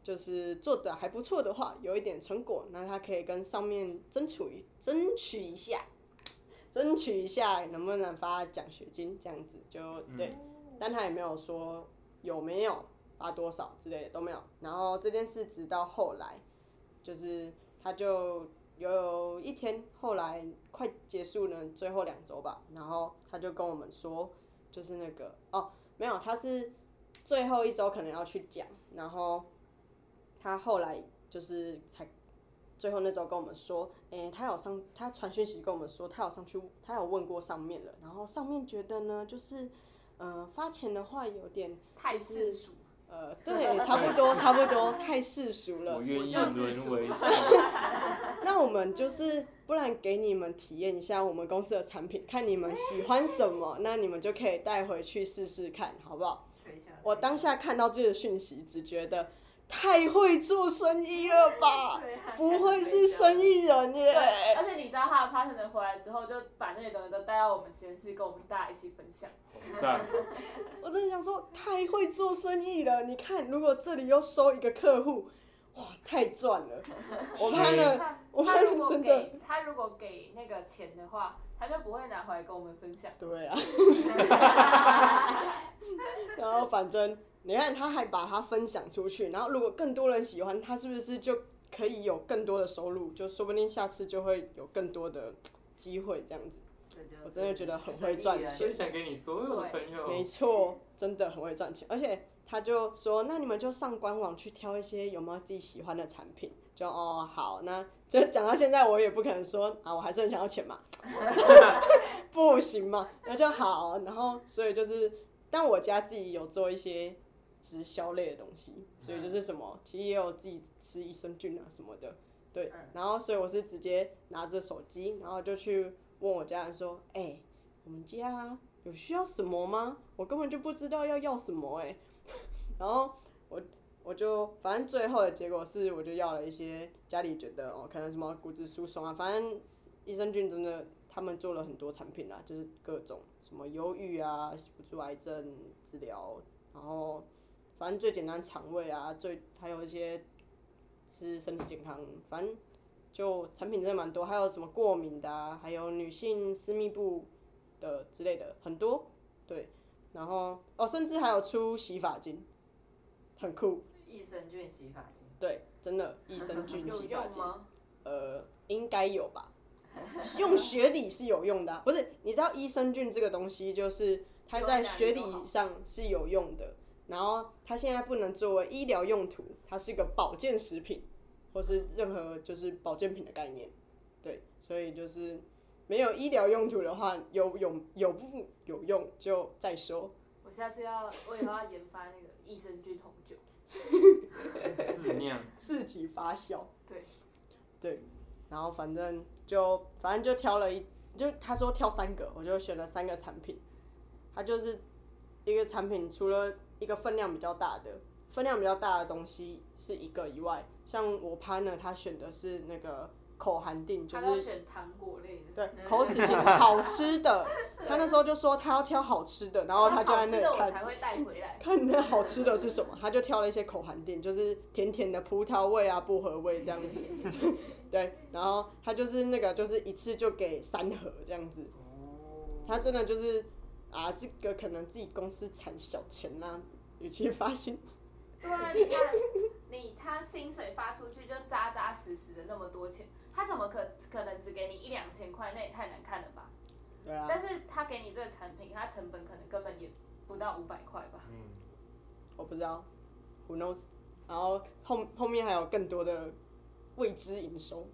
Speaker 3: 就是做的还不错的话，有一点成果，那他可以跟上面争取争取一下。(laughs) 争取一下能不能发奖学金，这样子就对。但他也没有说有没有发多少之类的都没有。然后这件事直到后来，就是他就有一天后来快结束呢最后两周吧，然后他就跟我们说，就是那个哦没有，他是最后一周可能要去讲，然后他后来就是才。最后那周跟我们说，诶、他有上，他传讯息跟我们说，他有上去，他有问过上面了，然后上面觉得呢，就是，呃，发钱的话有点，
Speaker 2: 太世俗。
Speaker 3: 呃，对，差不多，差不多，太世俗了
Speaker 1: 我。愿意 (laughs)
Speaker 3: 那我们就是，不然给你们体验一下我们公司的产品，看你们喜欢什么，那你们就可以带回去试试看，好不好？我当下看到这个讯息，只觉得太会做生意了吧？不会是生意人
Speaker 2: 对，
Speaker 3: 耶？
Speaker 2: 而且你知道他的 partner 回来之后，就把那些东西都带到我们实验室，跟我们大家一起分享。(laughs)
Speaker 3: 我真的想说，太会做生意了。你看，如果这里又收一个客户，哇，太赚了。(laughs) 我怕呢，
Speaker 2: 他
Speaker 3: 我怕
Speaker 2: 他如果
Speaker 3: 真的，
Speaker 2: 给他如果给那个钱的话，他就不会拿回来跟我们分享。
Speaker 3: 对啊。(laughs) 然后反正你看，他还把它分享出去，然后如果更多人喜欢，他是不是就可以有更多的收入？就说不定下次就会有更多的机会这样子。我真的觉得很会赚钱
Speaker 1: 分享给你所有的朋友。
Speaker 3: 没错，真的很会赚钱，而且他就说，那你们就上官网去挑一些有没有自己喜欢的产品，就哦好，那就讲到现在，我也不可能说啊，我还是很想要钱嘛，(laughs) 不行嘛，那就好，然后所以就是，但我家自己有做一些直销类的东西，所以就是什么，其实也有自己吃益生菌啊什么的，对
Speaker 4: 嗯，
Speaker 3: 然后所以我是直接拿着手机，然后就去问我家人说，哎、我们家有需要什么吗？我根本就不知道要要什么哎、(laughs) 然后我我就反正最后的结果是，我就要了一些家里觉得哦，可能什么骨质疏松啊，反正益生菌真的他们做了很多产品啦，就是各种什么忧郁啊、辅助癌症治疗，然后反正最简单肠胃啊，最还有一些吃身体健康，反正就产品真的蛮多，还有什么过敏的啊，还有女性私密部的之类的很多，对，然后哦，甚至还有出洗发精，很酷，
Speaker 4: 益生菌洗发精，
Speaker 3: 对，真的益生菌 (laughs) 洗发精，
Speaker 2: 用吗？
Speaker 3: 呃，应该有吧，(laughs) 用学理是有用的啊、不是？你知道益生菌这个东西，就是它在学理上是有用的，然后它现在不能作为医疗用途，它是一个保健食品，或是任何就是保健品的概念，对，所以就是没有医疗用途的话，有有有不有用就再说。
Speaker 2: 我下次要，我以后要研发那个益生菌红酒。
Speaker 1: 自酿，
Speaker 3: 自己发酵。
Speaker 2: 对，
Speaker 3: 对，然后反正就反正就挑了一，就他说挑三个，我就选了三个产品。它就是一个产品，除了一个分量比较大的，分量比较大的东西是一个以外，像我 partner，他选的是那个口含定，就是
Speaker 2: 糖果类的。
Speaker 3: 对口齿清 (laughs) 好吃的。他那时候就说他要挑好吃的，然后他就在那里看
Speaker 2: 好吃的我才会带回来。(laughs)
Speaker 3: 看那好吃的是什么，他就挑了一些口含定，就是甜甜的葡萄味啊、薄荷味这样子。(laughs) 对，然后他就是那个，就是一次就给三盒这样子。他真的就是啊，这个可能自己公司产小钱啦、与其发薪，
Speaker 2: 对啊，你看，你他薪水发出去就扎扎实实的那么多钱，他怎么可可能只给你一两千块？那也太难看了吧？
Speaker 3: 对啊，
Speaker 2: 但是他给你这个产品，他成本可能根本也不到五百块吧？
Speaker 1: 嗯，
Speaker 3: 我不知道，Who knows？然后后后面还有更多的未知营收，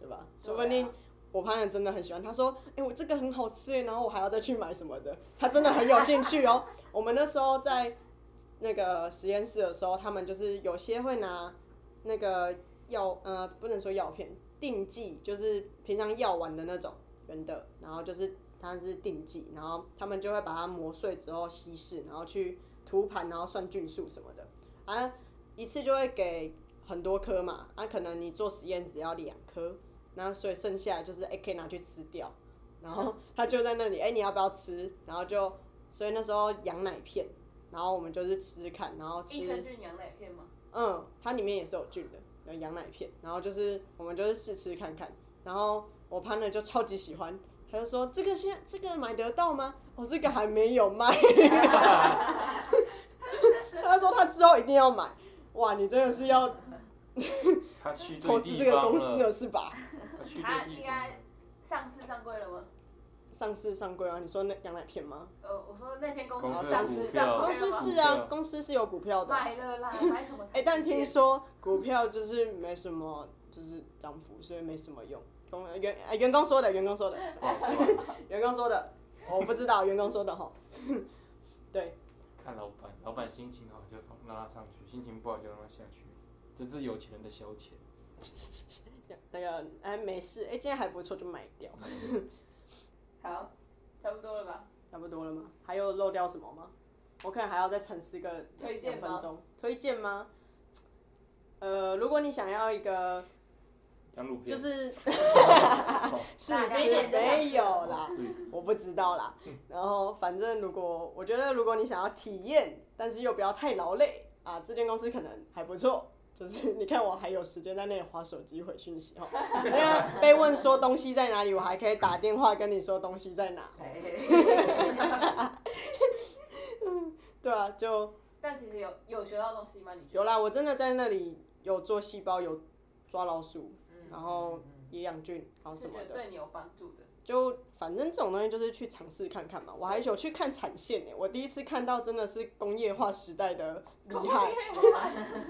Speaker 3: 对吧？说不定我朋友真的很喜欢，他说：“哎、我这个很好吃耶，然后我还要再去买什么的。”他真的很有兴趣哦。我们那时候在那个实验室的时候，他们就是有些会拿那个药，呃，不能说药片，定剂，就是平常药丸的那种人的，然后就是它是定剂，然后他们就会把它磨碎之后稀释，然后去涂盘，然后算菌数什么的，啊，一次就会给很多颗嘛，啊，可能你做实验只要两颗，那所以剩下来就是哎、可以拿去吃掉，然后他就在那里哎、你要不要吃？然后就所以那时候羊奶片，然后我们就是吃吃看，然后吃
Speaker 2: 益生菌羊奶片吗？
Speaker 3: 嗯，它里面也是有菌的，有羊奶片，然后就是我们就是试吃看看，然后我 partner 就超级喜欢，他就说这个现这个买得到吗？哦，这个还没有卖，(laughs) 他说他之后一定要买，哇，你真的是要
Speaker 1: 他去
Speaker 3: 投资这个公司，
Speaker 1: 了
Speaker 3: 是吧？
Speaker 1: 他去
Speaker 2: 他应该上市上柜了吗？
Speaker 3: 上市上柜啊？你说那羊奶片吗？
Speaker 2: 呃，我说那间公
Speaker 1: 公
Speaker 2: 司上市上
Speaker 3: 公？司是啊，公司是有股票的。
Speaker 2: 买了啦，买什么？
Speaker 3: 哎、但听说股票就是没什么，就是涨幅，所以没什么用。工员哎员工说的，员工说的，(laughs) 员工说的，我不知道，员工说的哈。对，
Speaker 1: 看老板，老板心情好就放让他上去，心情不好就让他下去，这是有钱人的消遣。(laughs)
Speaker 3: 那个哎没事，哎、今天还不错，就买掉，(laughs)
Speaker 2: 好，差不多了吧？
Speaker 3: 差不多了吗？还有漏掉什么吗？我可能还要再沉思个
Speaker 2: 推荐吗
Speaker 3: 两分钟。推荐吗？呃，如果你想要一个
Speaker 1: 羊乳片
Speaker 3: 就是
Speaker 1: 哦
Speaker 3: 试
Speaker 2: 哪
Speaker 3: 吃
Speaker 2: 一点就想
Speaker 3: 没
Speaker 2: 吃
Speaker 3: 有啦，
Speaker 1: 是
Speaker 3: 我不知道啦。然后反正如果我觉得如果你想要体验，但是又不要太劳累啊，这间公司可能还不错。就是你看我还有时间在那里划手机回讯息哈，(laughs) 那个被问说东西在哪里，我还可以打电话跟你说东西在哪。(laughs) 对啊，就
Speaker 2: 但其实有有学到东西吗？你？
Speaker 3: 有啦，我真的在那里有做细胞，有抓老鼠，
Speaker 4: 嗯
Speaker 3: 然后也养菌，然
Speaker 2: 后
Speaker 3: 什么的。
Speaker 2: 觉得对你有帮助的。
Speaker 3: 就反正这种东西就是去尝试看看嘛。我还有去看产线呢，我第一次看到真的是工业化时代的厉害，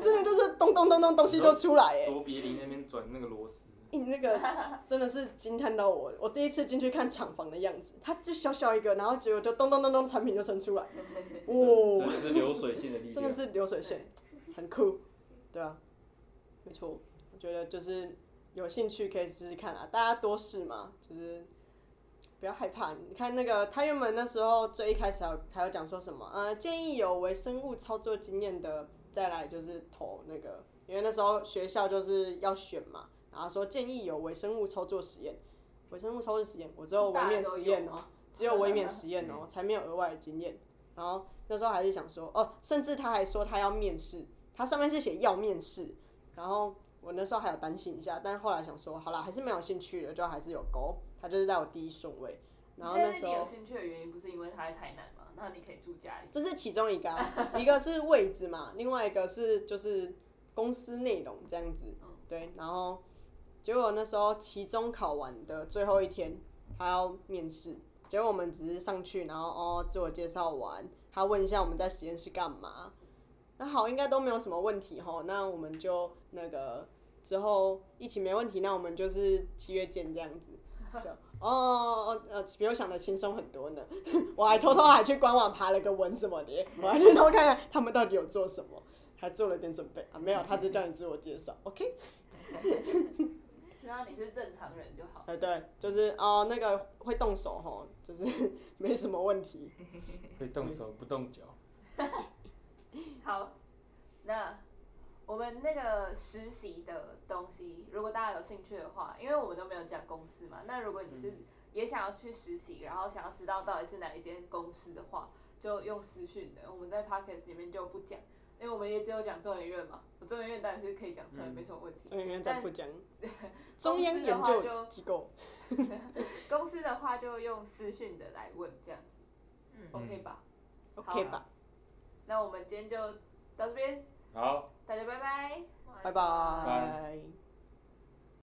Speaker 3: 真的就是咚咚咚咚东西就出来哎。
Speaker 1: 卓别林那边转那个螺丝，
Speaker 3: 你那个 (laughs) 真的是惊叹到我，我第一次进去看厂房的样子，它就小小一个，然后结果就咚咚咚咚产品就生出来，(laughs) 哇、
Speaker 1: 真的是流水线的力量。
Speaker 3: 真的是流水线，很酷，对啊，没错，我觉得就是有兴趣可以试试看啊，大家多试嘛，就是不要害怕。你看那个他原本那时候最一开始还有还有讲说什么，呃，建议有微生物操作经验的再来就是投那个，因为那时候学校就是要选嘛，然后说建议有微生物操作实验，微生物操作实验，我只有微面实验哦、只有微面实验哦、才没有额外的经验。然后那时候还是想说，哦，甚至他还说他要面试，他上面是写要面试，然后我那时候还有担心一下，但后来想说，好啦，还是没有兴趣的，就还是有勾，他就是在我第一顺位。然后那时
Speaker 2: 候你有兴趣的原因不是因为他在台南吗？那你可以住家里。
Speaker 3: 这是其中一个、啊，一个是位置嘛，另外一个是就是公司内容这样子，对，然后结果那时候期中考完的最后一天，他要面试，结果我们只是上去，然后哦自我介绍完，他问一下我们在实验室干嘛，那好，应该都没有什么问题吼，那我们就那个之后一起没问题，那我们就是七月见这样子。就哦哦呃，比我想的轻松很多呢。(laughs) 我还偷偷还去官网爬了个文什么的，我还去偷看看他们到底有做什么，还做了点准备啊。没有，他只叫你自我介绍，OK？(laughs)
Speaker 2: 只要你是正常人就好。
Speaker 3: 哎对，就是哦那个会动手吼，就是 (laughs) 没什么问题。
Speaker 1: 会动手不动脚。
Speaker 2: 好，那我们那个实习的东西，如果大家有兴趣的话，因为我们都没有讲公司嘛，那如果你是也想要去实习，然后想要知道到底是哪一间公司的话，就用私讯的，我们在 podcast 里面就不讲，因为我们也只有讲中研院嘛，我中研院当然是可以讲出来，没什么问题。
Speaker 3: 中研院再不讲，
Speaker 2: 公
Speaker 3: 中央
Speaker 2: 司的
Speaker 3: 研究
Speaker 2: 话就
Speaker 3: 机构。(laughs)
Speaker 2: 公司的话就用私讯的来问这样子，
Speaker 4: 嗯。
Speaker 2: OK 吧
Speaker 3: ？OK 吧，
Speaker 2: 那我们今天就到这边，
Speaker 1: 好。
Speaker 2: 大家拜拜。
Speaker 3: 拜
Speaker 1: 拜
Speaker 3: 拜。